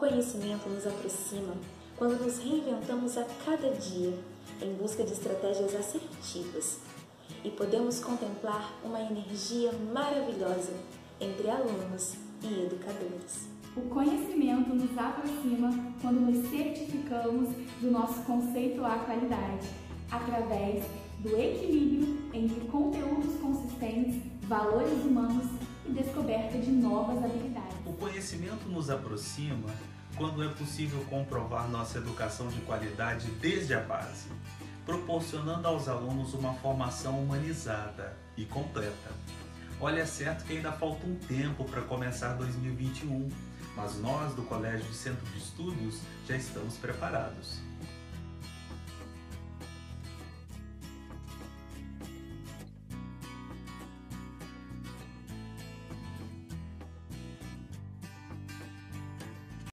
conhecimento nos aproxima quando nos reinventamos a cada dia em busca de estratégias assertivas e podemos contemplar uma energia maravilhosa entre alunos e educadores. O conhecimento nos aproxima quando nos certificamos do nosso conceito à qualidade, através do equilíbrio entre conteúdos consistentes, valores humanos e descoberta de novas habilidades. Conhecimento nos aproxima quando é possível comprovar nossa educação de qualidade desde a base, proporcionando aos alunos uma formação humanizada e completa. Olha, é certo que ainda falta um tempo para começar 2021, mas nós do Colégio Centro de Estudos já estamos preparados.